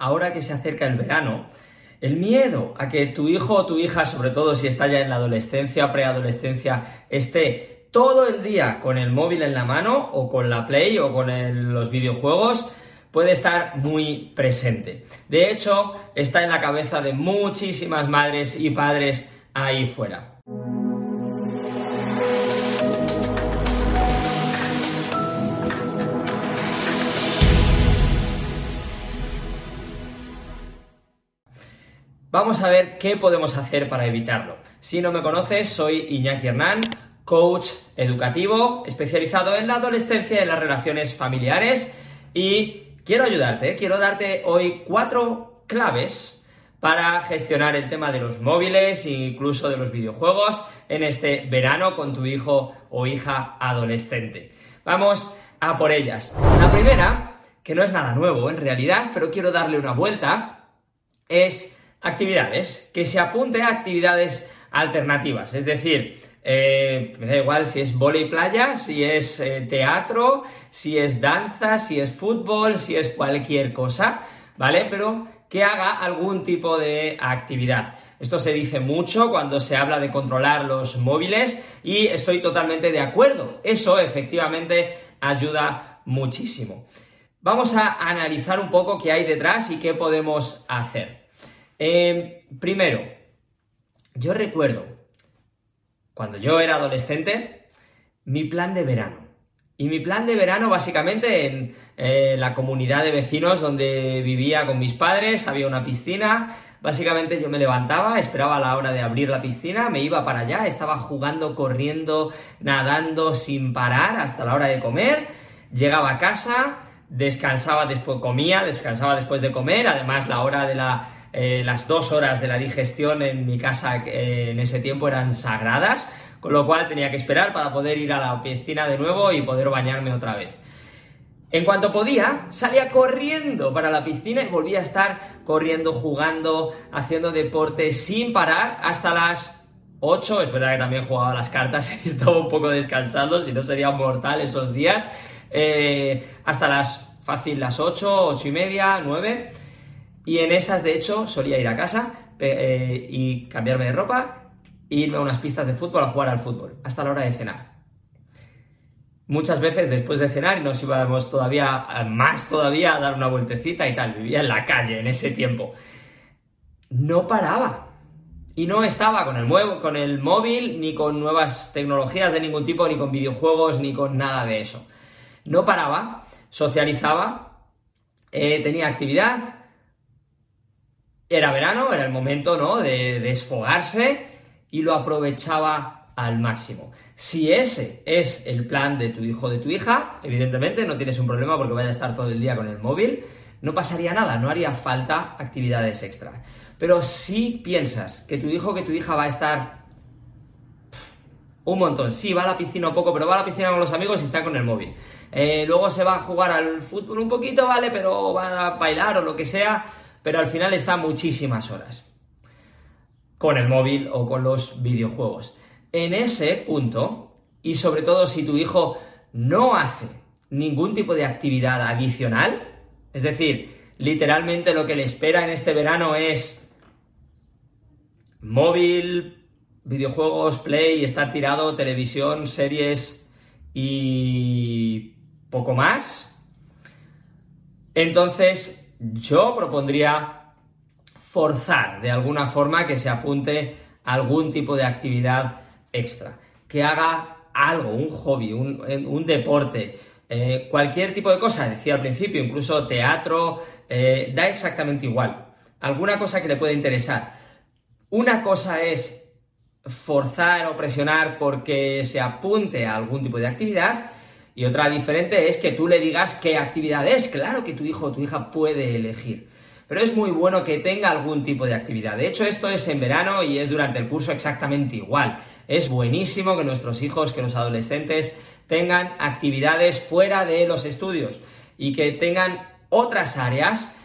ahora que se acerca el verano, el miedo a que tu hijo o tu hija, sobre todo si está ya en la adolescencia, preadolescencia, esté todo el día con el móvil en la mano o con la Play o con los videojuegos, puede estar muy presente. De hecho, está en la cabeza de muchísimas madres y padres ahí fuera. Vamos a ver qué podemos hacer para evitarlo. Si no me conoces, soy Iñaki Hernán, coach educativo especializado en la adolescencia y en las relaciones familiares y quiero ayudarte, quiero darte hoy cuatro claves para gestionar el tema de los móviles e incluso de los videojuegos en este verano con tu hijo o hija adolescente. Vamos a por ellas. La primera, que no es nada nuevo en realidad, pero quiero darle una vuelta, es actividades, que se apunte a actividades alternativas, es decir, eh, me da igual si es volei playa, si es eh, teatro, si es danza, si es fútbol, si es cualquier cosa, ¿vale? Pero que haga algún tipo de actividad. Esto se dice mucho cuando se habla de controlar los móviles y estoy totalmente de acuerdo. Eso efectivamente ayuda muchísimo. Vamos a analizar un poco qué hay detrás y qué podemos hacer. Eh, primero, yo recuerdo, cuando yo era adolescente, mi plan de verano. Y mi plan de verano, básicamente, en eh, la comunidad de vecinos donde vivía con mis padres, había una piscina. Básicamente yo me levantaba, esperaba la hora de abrir la piscina, me iba para allá, estaba jugando, corriendo, nadando sin parar hasta la hora de comer. Llegaba a casa, descansaba después, comía, descansaba después de comer. Además, la hora de la eh, las dos horas de la digestión en mi casa eh, en ese tiempo eran sagradas, con lo cual tenía que esperar para poder ir a la piscina de nuevo y poder bañarme otra vez. En cuanto podía, salía corriendo para la piscina y volvía a estar corriendo, jugando, haciendo deporte sin parar hasta las 8. Es verdad que también jugaba las cartas y estaba un poco descansando, si no sería mortal esos días. Eh, hasta las fácil las 8, 8 y media, 9. Y en esas, de hecho, solía ir a casa eh, y cambiarme de ropa e irme a unas pistas de fútbol a jugar al fútbol, hasta la hora de cenar. Muchas veces después de cenar nos íbamos todavía, más todavía, a dar una vueltecita y tal. Vivía en la calle en ese tiempo. No paraba. Y no estaba con el, con el móvil, ni con nuevas tecnologías de ningún tipo, ni con videojuegos, ni con nada de eso. No paraba, socializaba, eh, tenía actividad, era verano, era el momento, ¿no? De desfogarse y lo aprovechaba al máximo. Si ese es el plan de tu hijo o de tu hija, evidentemente no tienes un problema porque vaya a estar todo el día con el móvil, no pasaría nada, no haría falta actividades extra. Pero si piensas que tu hijo o que tu hija va a estar un montón, sí, va a la piscina un poco, pero va a la piscina con los amigos y está con el móvil. Eh, luego se va a jugar al fútbol un poquito, ¿vale? Pero va a bailar o lo que sea pero al final está muchísimas horas con el móvil o con los videojuegos. En ese punto, y sobre todo si tu hijo no hace ningún tipo de actividad adicional, es decir, literalmente lo que le espera en este verano es móvil, videojuegos, play, estar tirado, televisión, series y poco más, entonces yo propondría forzar de alguna forma que se apunte a algún tipo de actividad extra, que haga algo, un hobby, un, deporte, eh, cualquier tipo de cosa, decía al principio, incluso teatro, eh, da exactamente igual. Alguna cosa que le pueda interesar. Una cosa es forzar o presionar porque se apunte a algún tipo de actividad y otra diferente es que tú le digas qué actividad es. Claro que tu hijo o tu hija puede elegir. Pero es muy bueno que tenga algún tipo de actividad. De hecho, esto es en verano y es durante el curso exactamente igual. Es buenísimo que nuestros hijos, que los adolescentes tengan actividades fuera de los estudios y que tengan otras áreas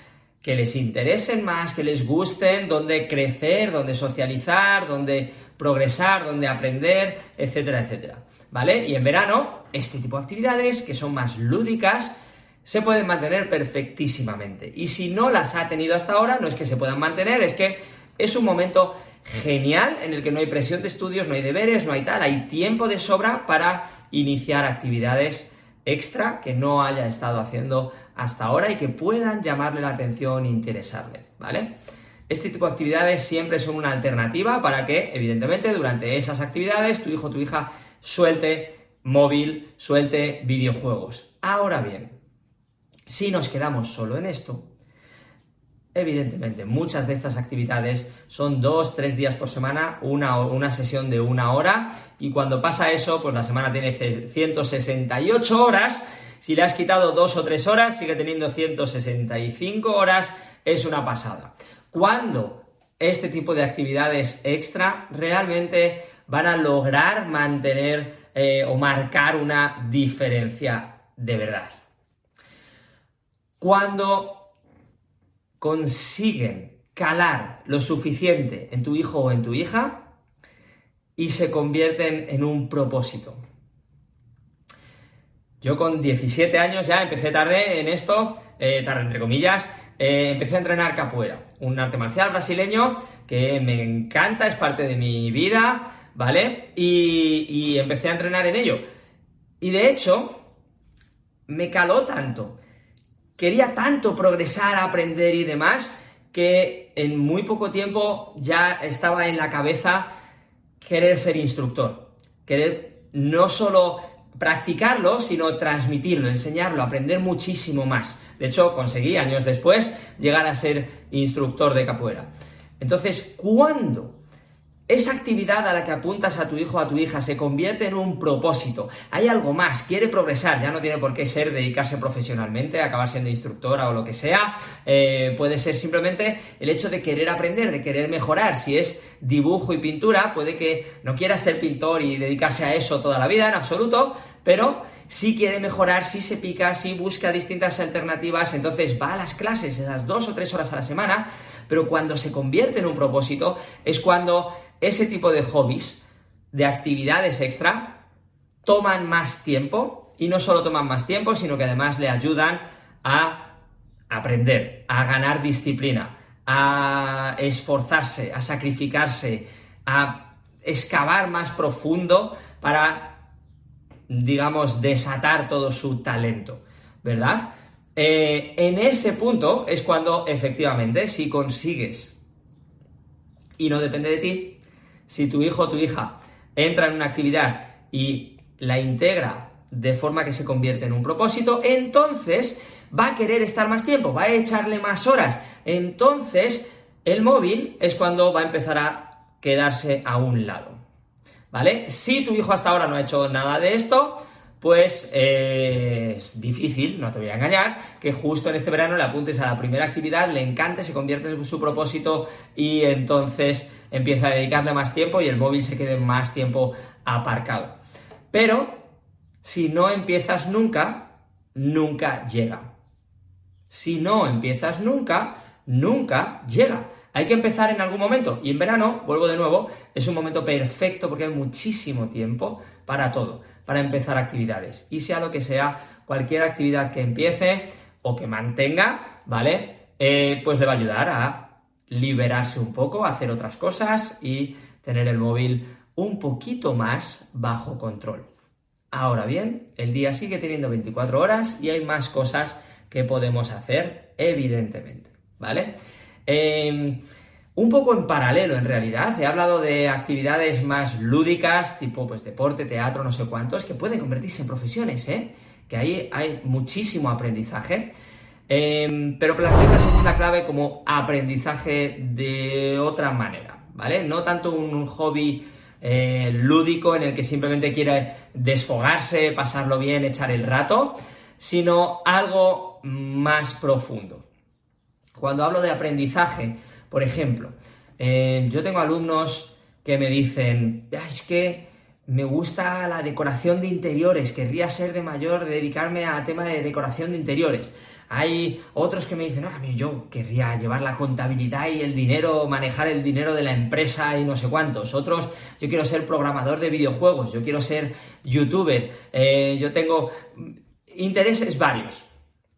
que les interesen más, que les gusten, donde crecer, donde socializar, donde progresar, donde aprender, etcétera, etcétera. ¿vale? Y en verano, este tipo de actividades que son más lúdicas se pueden mantener perfectísimamente. Y si no las ha tenido hasta ahora, no es que se puedan mantener, es que es un momento genial en el que no hay presión de estudios, no hay deberes, no hay tal, hay tiempo de sobra para iniciar actividades extra que no haya estado haciendo hasta ahora y que puedan llamarle la atención e interesarle, ¿vale? Este tipo de actividades siempre son una alternativa para que, evidentemente, durante esas actividades tu hijo o tu hija suelte móvil, suelte videojuegos. Ahora bien, si nos quedamos solo en esto, evidentemente muchas de estas actividades son dos, tres días por semana, una, una sesión de una hora, y cuando pasa eso, pues la semana tiene 168 horas. Si le has quitado dos o tres horas, sigue teniendo 165 horas, es una pasada. Cuando este tipo de actividades extra realmente van a lograr mantener eh, o marcar una diferencia de verdad cuando consiguen calar lo suficiente en tu hijo o en tu hija y se convierten en un propósito. Yo con 17 años ya empecé tarde en esto, eh, tarde entre comillas, eh, empecé a entrenar capoeira, un arte marcial brasileño que me encanta, es parte de mi vida, ¿vale? Y, empecé a entrenar en ello. Y de hecho, me caló tanto quería tanto progresar, aprender y demás, que en muy poco tiempo ya estaba en la cabeza querer ser instructor, querer no solo practicarlo, sino transmitirlo, enseñarlo, aprender muchísimo más. De hecho, conseguí años después llegar a ser instructor de capoeira. Entonces, ¿cuándo esa actividad a la que apuntas a tu hijo o a tu hija se convierte en un propósito. Hay algo más, quiere progresar, ya no tiene por qué ser dedicarse profesionalmente, acabar siendo instructora o lo que sea. Eh, puede ser simplemente el hecho de querer aprender, de querer mejorar. Si es dibujo y pintura, puede que no quiera ser pintor y dedicarse a eso toda la vida, en absoluto, pero si quiere mejorar, si se pica, si busca distintas alternativas, entonces va a las clases esas dos o tres horas a la semana, pero cuando se convierte en un propósito es cuando ese tipo de hobbies, de actividades extra, toman más tiempo y no solo toman más tiempo, sino que además le ayudan a aprender, a ganar disciplina, a esforzarse, a sacrificarse, a excavar más profundo para, digamos, desatar todo su talento, ¿verdad? Eh, en ese punto es cuando efectivamente, si consigues, y no depende de ti, si tu hijo o tu hija entra en una actividad y la integra de forma que se convierte en un propósito, entonces va a querer estar más tiempo, va a echarle más horas. Entonces, el móvil es cuando va a empezar a quedarse a un lado. ¿Vale? Si tu hijo hasta ahora no ha hecho nada de esto, pues eh, es difícil, no te voy a engañar, que justo en este verano le apuntes a la primera actividad, le encante, se convierte en su propósito y entonces empieza a dedicarle más tiempo y el móvil se quede más tiempo aparcado. Pero si no empiezas nunca, nunca llega. Si no empiezas nunca, nunca llega. Hay que empezar en algún momento. Y en verano, vuelvo de nuevo, es un momento perfecto porque hay muchísimo tiempo para todo, para empezar actividades. Y sea lo que sea, cualquier actividad que empiece o que mantenga, ¿vale? Eh, pues le va a ayudar a liberarse un poco, hacer otras cosas y tener el móvil un poquito más bajo control. Ahora bien, el día sigue teniendo 24 horas y hay más cosas que podemos hacer, evidentemente, ¿vale? Em, un poco en paralelo, en realidad, he hablado de actividades más lúdicas, tipo pues deporte, teatro, no sé cuántos, que pueden convertirse en profesiones, ¿eh? Que ahí hay muchísimo aprendizaje. Em, pero plantea la segunda clave como aprendizaje de otra manera, ¿vale? No tanto un hobby eh, lúdico en el que simplemente quiere desfogarse, pasarlo bien, echar el rato, sino algo más profundo. Cuando hablo de aprendizaje, por ejemplo, em, yo tengo alumnos que me dicen, es que me gusta la decoración de interiores, querría ser de mayor, dedicarme a tema de decoración de interiores. Hay otros que me dicen, ah, yo querría llevar la contabilidad y el dinero, manejar el dinero de la empresa y no sé cuántos. Otros, yo quiero ser programador de videojuegos, yo quiero ser youtuber, eh, yo tengo intereses varios.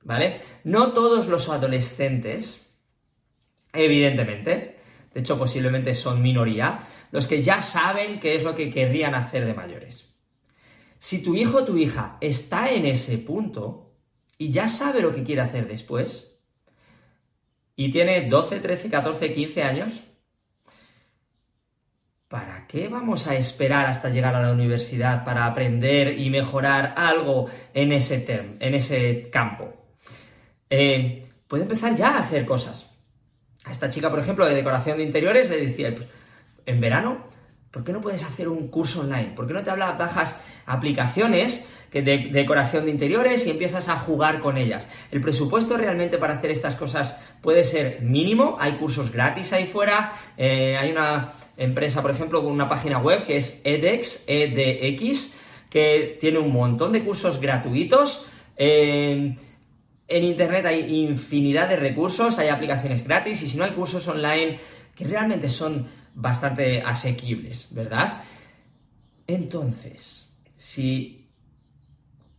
¿vale? No todos los adolescentes, evidentemente, de hecho posiblemente son minoría, los que ya saben qué es lo que querrían hacer de mayores. Si tu hijo o tu hija está en ese punto y ya sabe lo que quiere hacer después, y tiene 12, 13, 14, 15 años, ¿para qué vamos a esperar hasta llegar a la universidad para aprender y mejorar algo en ese, en ese campo? Eh, puede empezar ya a hacer cosas. A esta chica, por ejemplo, de decoración de interiores, le decía, pues, en verano, ¿por qué no puedes hacer un curso online? ¿Por qué no te hablas, bajas aplicaciones de, decoración de interiores y empiezas a jugar con ellas? El presupuesto realmente para hacer estas cosas puede ser mínimo, hay cursos gratis ahí fuera, eh, hay una empresa, por ejemplo, con una página web que es edX, EDX, que tiene un montón de cursos gratuitos. Eh, en Internet hay infinidad de recursos, hay aplicaciones gratis y si no hay cursos online que realmente son bastante asequibles, ¿verdad? Entonces, si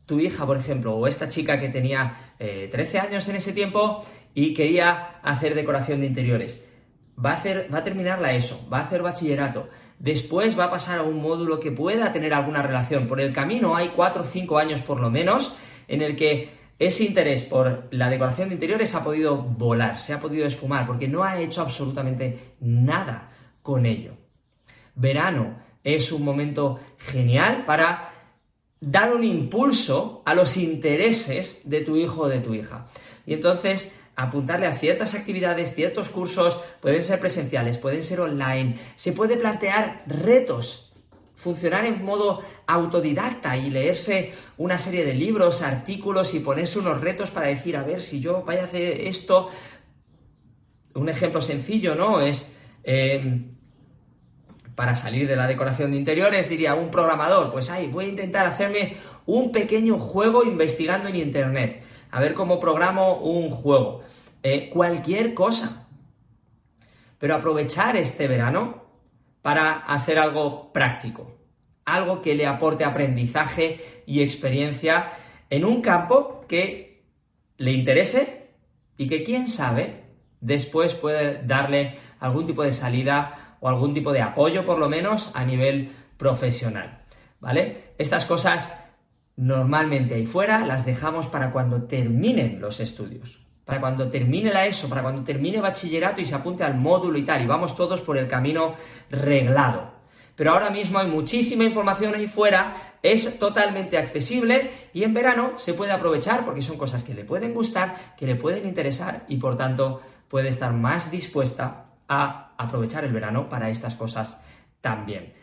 tu hija, por ejemplo, o esta chica que tenía 13 eh, años en ese tiempo y quería hacer decoración de interiores, va a, hacer, va a ESO, va a hacer bachillerato, después va a pasar a un módulo que pueda tener alguna relación. Por el camino hay 4 o 5 años por lo menos en el que ese interés por la decoración de interiores ha podido volar, se ha podido esfumar, porque no ha hecho absolutamente nada con ello. Verano es un momento genial para dar un impulso a los intereses de tu hijo o de tu hija. Y entonces apuntarle a ciertas actividades, ciertos cursos, pueden ser presenciales, pueden ser online, se puede plantear retos funcionar en modo autodidacta y leerse una serie de libros, artículos y ponerse unos retos para decir, a ver, si yo vaya a hacer esto, un ejemplo sencillo, ¿no? Es para salir de la decoración de interiores, diría un programador, pues ay, voy a intentar hacerme un pequeño juego investigando en internet, a ver cómo programo un juego, eh, cualquier cosa. Pero aprovechar este verano para hacer algo práctico, algo que le aporte aprendizaje y experiencia en un campo que le interese y que quién sabe después puede darle algún tipo de salida o algún tipo de apoyo por lo menos a nivel profesional, ¿vale? Estas cosas normalmente ahí fuera las dejamos para cuando terminen los estudios para cuando termine la ESO, para cuando termine bachillerato y se apunte al módulo y tal, y vamos todos por el camino reglado. Pero ahora mismo hay muchísima información ahí fuera, es totalmente accesible y en verano se puede aprovechar porque son cosas que le pueden gustar, que le pueden interesar y por tanto puede estar más dispuesta a aprovechar el verano para estas cosas también.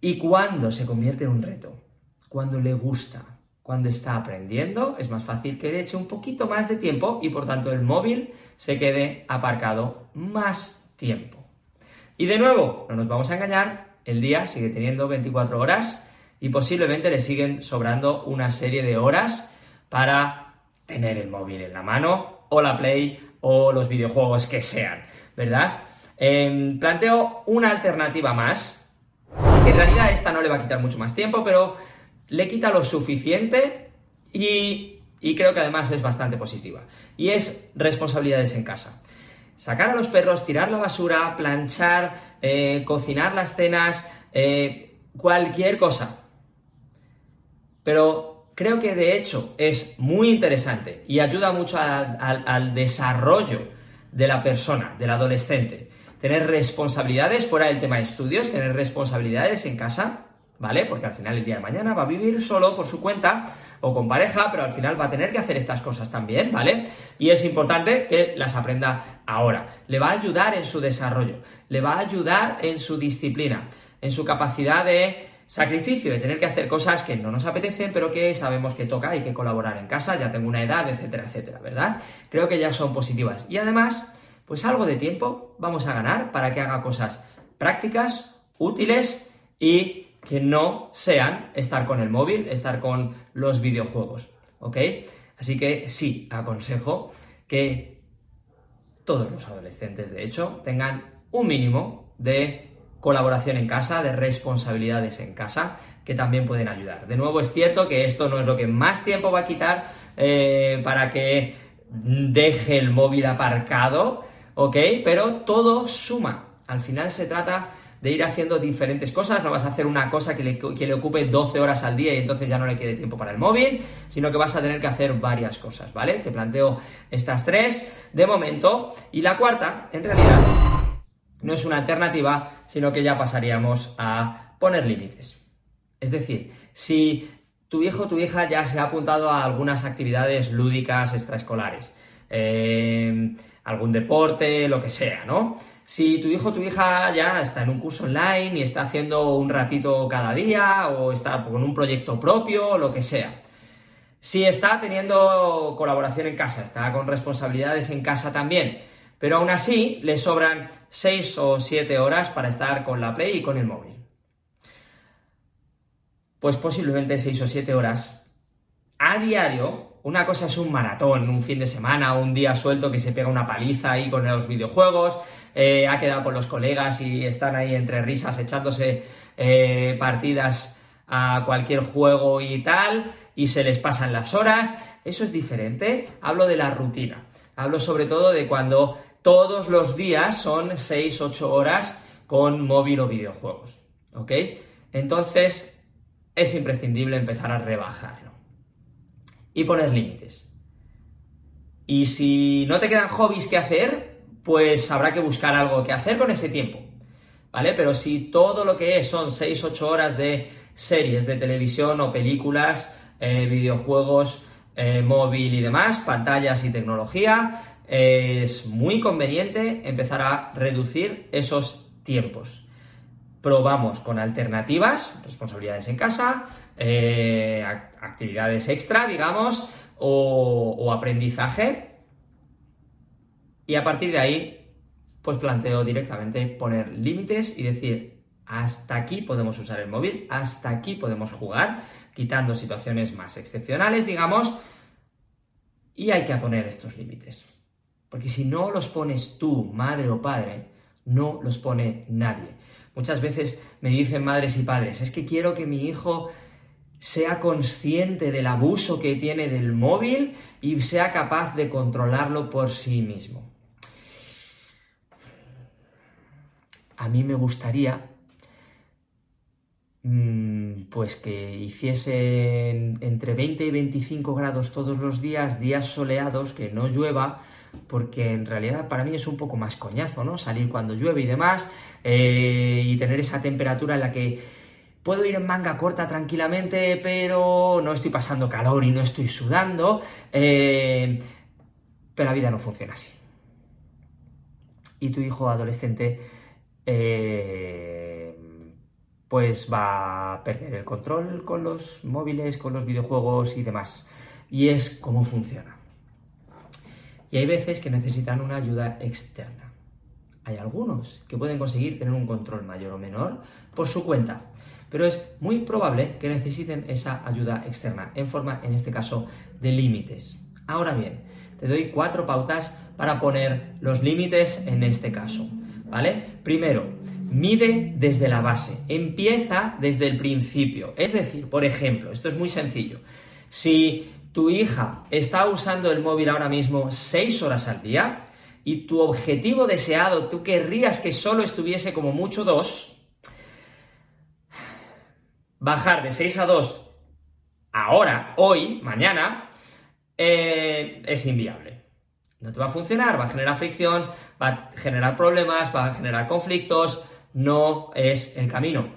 ¿Y cuándo se convierte en un reto? Cuando le gusta, cuando está aprendiendo, es más fácil que le eche un poquito más de tiempo y por tanto el móvil se quede aparcado más tiempo. Y de nuevo, no nos vamos a engañar, el día sigue teniendo 24 horas y posiblemente le siguen sobrando una serie de horas para tener el móvil en la mano o la Play o los videojuegos que sean, ¿verdad? Em, planteo una alternativa más, que en realidad esta no le va a quitar mucho más tiempo, pero le quita lo suficiente y, creo que además es bastante positiva. Y es responsabilidades en casa. Sacar a los perros, tirar la basura, planchar, eh, cocinar las cenas, eh, cualquier cosa. Pero creo que de hecho es muy interesante y ayuda mucho al desarrollo de la persona, del adolescente. Tener responsabilidades fuera del tema de estudios, tener responsabilidades en casa, ¿vale? Porque al final el día de mañana va a vivir solo por su cuenta o con pareja, pero al final va a tener que hacer estas cosas también, ¿vale? Y es importante que las aprenda ahora. Le va a ayudar en su desarrollo, le va a ayudar en su disciplina, en su capacidad de sacrificio, de tener que hacer cosas que no nos apetecen, pero que sabemos que toca y que colaborar en casa, ya tengo una edad, etcétera, etcétera, ¿verdad? Creo que ya son positivas. Y además, pues algo de tiempo vamos a ganar para que haga cosas prácticas, útiles y que no sean estar con el móvil, estar con los videojuegos, ¿ok? Así que sí, aconsejo que todos los adolescentes, de hecho, tengan un mínimo de colaboración en casa, de responsabilidades en casa, que también pueden ayudar. De nuevo, es cierto que esto no es lo que más tiempo va a quitar, eh, para que deje el móvil aparcado, ¿ok? Pero todo suma. Al final se trata de ir haciendo diferentes cosas, no vas a hacer una cosa que le, que le, ocupe 12 horas al día y entonces ya no le quede tiempo para el móvil, sino que vas a tener que hacer varias cosas, ¿vale? Te planteo estas tres de momento y la cuarta, en realidad, no es una alternativa, sino que ya pasaríamos a poner límites. Es decir, si tu hijo o tu hija ya se ha apuntado a algunas actividades lúdicas extraescolares, eh, algún deporte, lo que sea, ¿no? Si tu hijo o tu hija ya está en un curso online y está haciendo un ratito cada día o está con un proyecto propio lo que sea. Si está teniendo colaboración en casa, está con responsabilidades en casa también, pero aún así le sobran 6 o 7 horas para estar con la Play y con el móvil. Pues posiblemente 6 o 7 horas a diario una cosa es un maratón, un fin de semana, un día suelto que se pega una paliza ahí con los videojuegos, eh, ha quedado con los colegas y están ahí entre risas echándose eh, partidas a cualquier juego y tal, y se les pasan las horas. Eso es diferente. Hablo de la rutina. Hablo sobre todo de cuando todos los días son 6-8 horas con móvil o videojuegos. ¿Ok? Entonces, es imprescindible empezar a rebajarlo y poner límites. Y si no te quedan hobbies que hacer, pues habrá que buscar algo que hacer con ese tiempo. ¿Vale? Pero si todo lo que es son 6-8 horas de series de televisión o películas, eh, videojuegos, eh, móvil y demás, pantallas y tecnología, es muy conveniente empezar a reducir esos tiempos. Probamos con alternativas, responsabilidades en casa, eh, actividades extra, digamos, o, aprendizaje. Y a partir de ahí, pues planteo directamente poner límites y decir, hasta aquí podemos usar el móvil, hasta aquí podemos jugar, quitando situaciones más excepcionales, digamos, y hay que poner estos límites. Porque si no los pones tú, madre o padre, no los pone nadie. Muchas veces me dicen madres y padres, es que quiero que mi hijo sea consciente del abuso que tiene del móvil y sea capaz de controlarlo por sí mismo. A mí me gustaría mm, pues que hiciese entre 20 y 25 grados todos los días, días soleados, que no llueva, porque en realidad para mí es un poco más coñazo, ¿no? Salir cuando llueve y demás, eh, y tener esa temperatura en la que Puedo ir en manga corta tranquilamente, pero no estoy pasando calor y no estoy sudando. Eh, pero la vida no funciona así. Y tu hijo adolescente, eh, pues va a perder el control con los móviles, con los videojuegos y demás. Y es cómo funciona. Y hay veces que necesitan una ayuda externa. Hay algunos que pueden conseguir tener un control mayor o menor por su cuenta pero es muy probable que necesiten esa ayuda externa en forma, en este caso, de límites. Ahora bien, te doy cuatro pautas para poner los límites en este caso, ¿vale? Primero, mide desde la base, empieza desde el principio. Es decir, por ejemplo, esto es muy sencillo. Si tu hija está usando el móvil ahora mismo seis horas al día y tu objetivo deseado, tú querrías que solo estuviese como mucho dos, bajar de 6 a 2 ahora, hoy, mañana, eh, es inviable. No te va a funcionar, va a generar fricción, va a generar problemas, va a generar conflictos, no es el camino.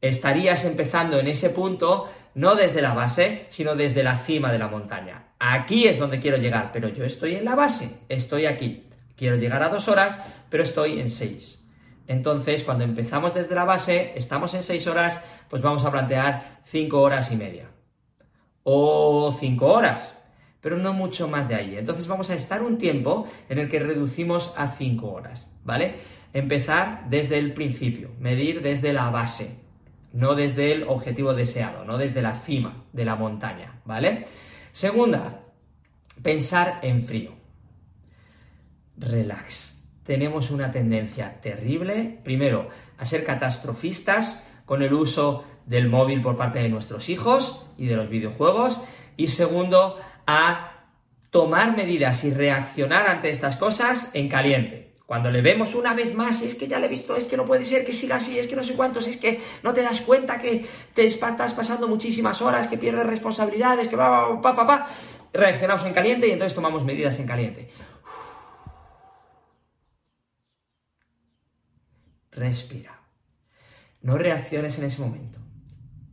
Estarías empezando en ese punto no desde la base, sino desde la cima de la montaña. Aquí es donde quiero llegar, pero yo estoy en la base, estoy aquí. Quiero llegar a dos horas, pero estoy en seis. Entonces, cuando empezamos desde la base, estamos en 6 horas, pues vamos a plantear 5 horas y media. O 5 horas, pero no mucho más de ahí. Entonces vamos a estar un tiempo en el que reducimos a 5 horas, ¿vale? Empezar desde el principio, medir desde la base, no desde el objetivo deseado, no desde la cima de la montaña, ¿vale? Segunda, pensar en frío. Relax tenemos una tendencia terrible, primero, a ser catastrofistas con el uso del móvil por parte de nuestros hijos y de los videojuegos, y segundo, a tomar medidas y reaccionar ante estas cosas en caliente. Cuando le vemos una vez más, es que ya le he visto, es que no puede ser que siga así, es que no sé cuántos, es que no te das cuenta que te estás pasando muchísimas horas, que pierdes responsabilidades, que va, pa, pa, pa, reaccionamos en caliente y entonces tomamos medidas en caliente. Respira. No reacciones en ese momento.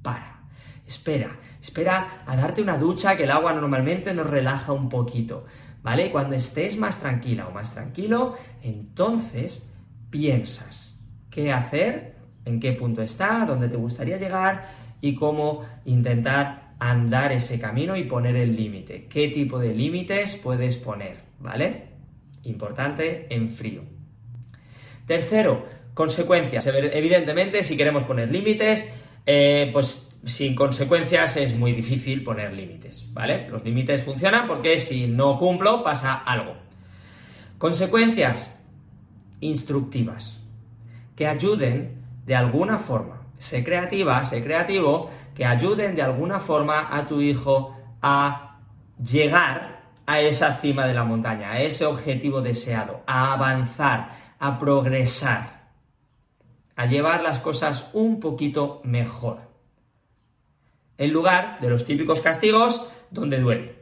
Para. Espera. Espera a darte una ducha que el agua normalmente nos relaja un poquito. ¿Vale? Cuando estés más tranquila o más tranquilo, entonces piensas qué hacer, en qué punto está, dónde te gustaría llegar y cómo intentar andar ese camino y poner el límite. ¿Qué tipo de límites puedes poner? ¿Vale? Importante en frío. Tercero, consecuencias. Evidentemente, si queremos poner límites, eh, pues sin consecuencias es muy difícil poner límites, ¿vale? Los límites funcionan porque si no cumplo pasa algo. Consecuencias instructivas que ayuden de alguna forma, sé creativa, sé creativo, que ayuden de alguna forma a tu hijo a llegar a esa cima de la montaña, a ese objetivo deseado, a avanzar, a progresar, a llevar las cosas un poquito mejor en lugar de los típicos castigos donde duele,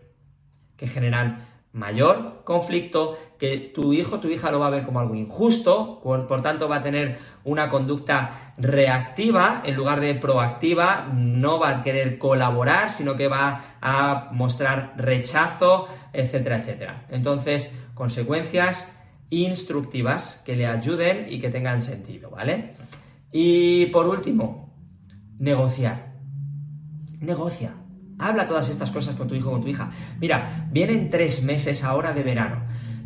que generan mayor conflicto, que tu hijo, tu hija lo va a ver como algo injusto, por, tanto va a tener una conducta reactiva en lugar de proactiva, no va a querer colaborar, sino que va a mostrar rechazo, etcétera, etcétera. Entonces, consecuencias instructivas que le ayuden y que tengan sentido, ¿vale? Y por último, negociar negocia. Habla todas estas cosas con tu hijo con tu hija. Mira, vienen tres meses ahora de verano.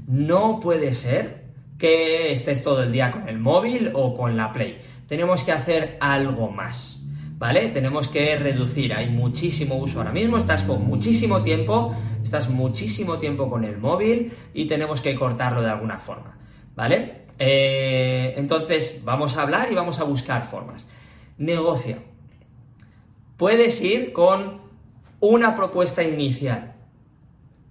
No puede ser que estés todo el día con el móvil o con la Play. Tenemos que hacer algo más. ¿Vale? Tenemos que reducir. Hay muchísimo uso ahora mismo. Estás con muchísimo tiempo. Estás muchísimo tiempo con el móvil y tenemos que cortarlo de alguna forma. ¿Vale? Eh, entonces, vamos a hablar y vamos a buscar formas. Negocia puedes ir con una propuesta inicial.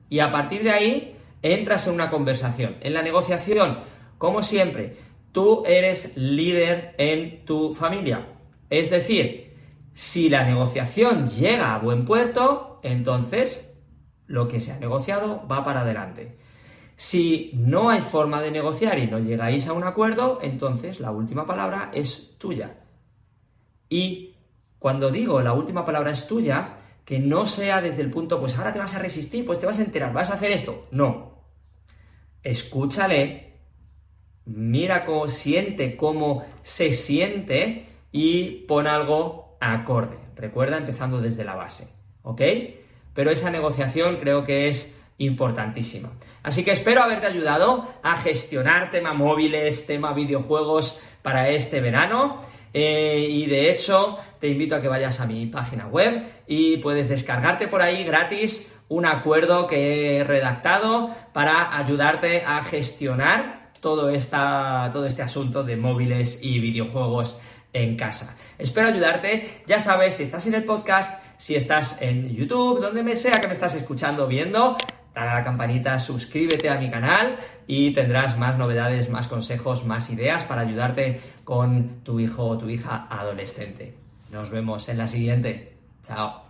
Y a partir de ahí entras en una conversación. En la negociación, como siempre, tú eres líder en tu familia. Es decir, si la negociación llega a buen puerto, entonces lo que se ha negociado va para adelante. Si no hay forma de negociar y no llegáis a un acuerdo, entonces la última palabra es tuya. Y cuando digo la última palabra es tuya, que no sea desde el punto, pues ahora te vas a resistir, pues te vas a enterar, vas a hacer esto. No. Escúchale, mira cómo siente, cómo se siente y pon algo acorde. Recuerda, empezando desde la base. ¿Ok? Pero esa negociación creo que es importantísima. Así que espero haberte ayudado a gestionar tema móviles, tema videojuegos para este verano. Eh, y de hecho, te invito a que vayas a mi página web y puedes descargarte por ahí gratis un acuerdo que he redactado para ayudarte a gestionar todo, esta, todo este asunto de móviles y videojuegos en casa. Espero ayudarte, ya sabes, si estás en el podcast, si estás en YouTube, donde me sea que me estás escuchando, viendo, dale a la campanita, suscríbete a mi canal y tendrás más novedades, más consejos, más ideas para ayudarte con tu hijo o tu hija adolescente. Nos vemos en la siguiente. Chao.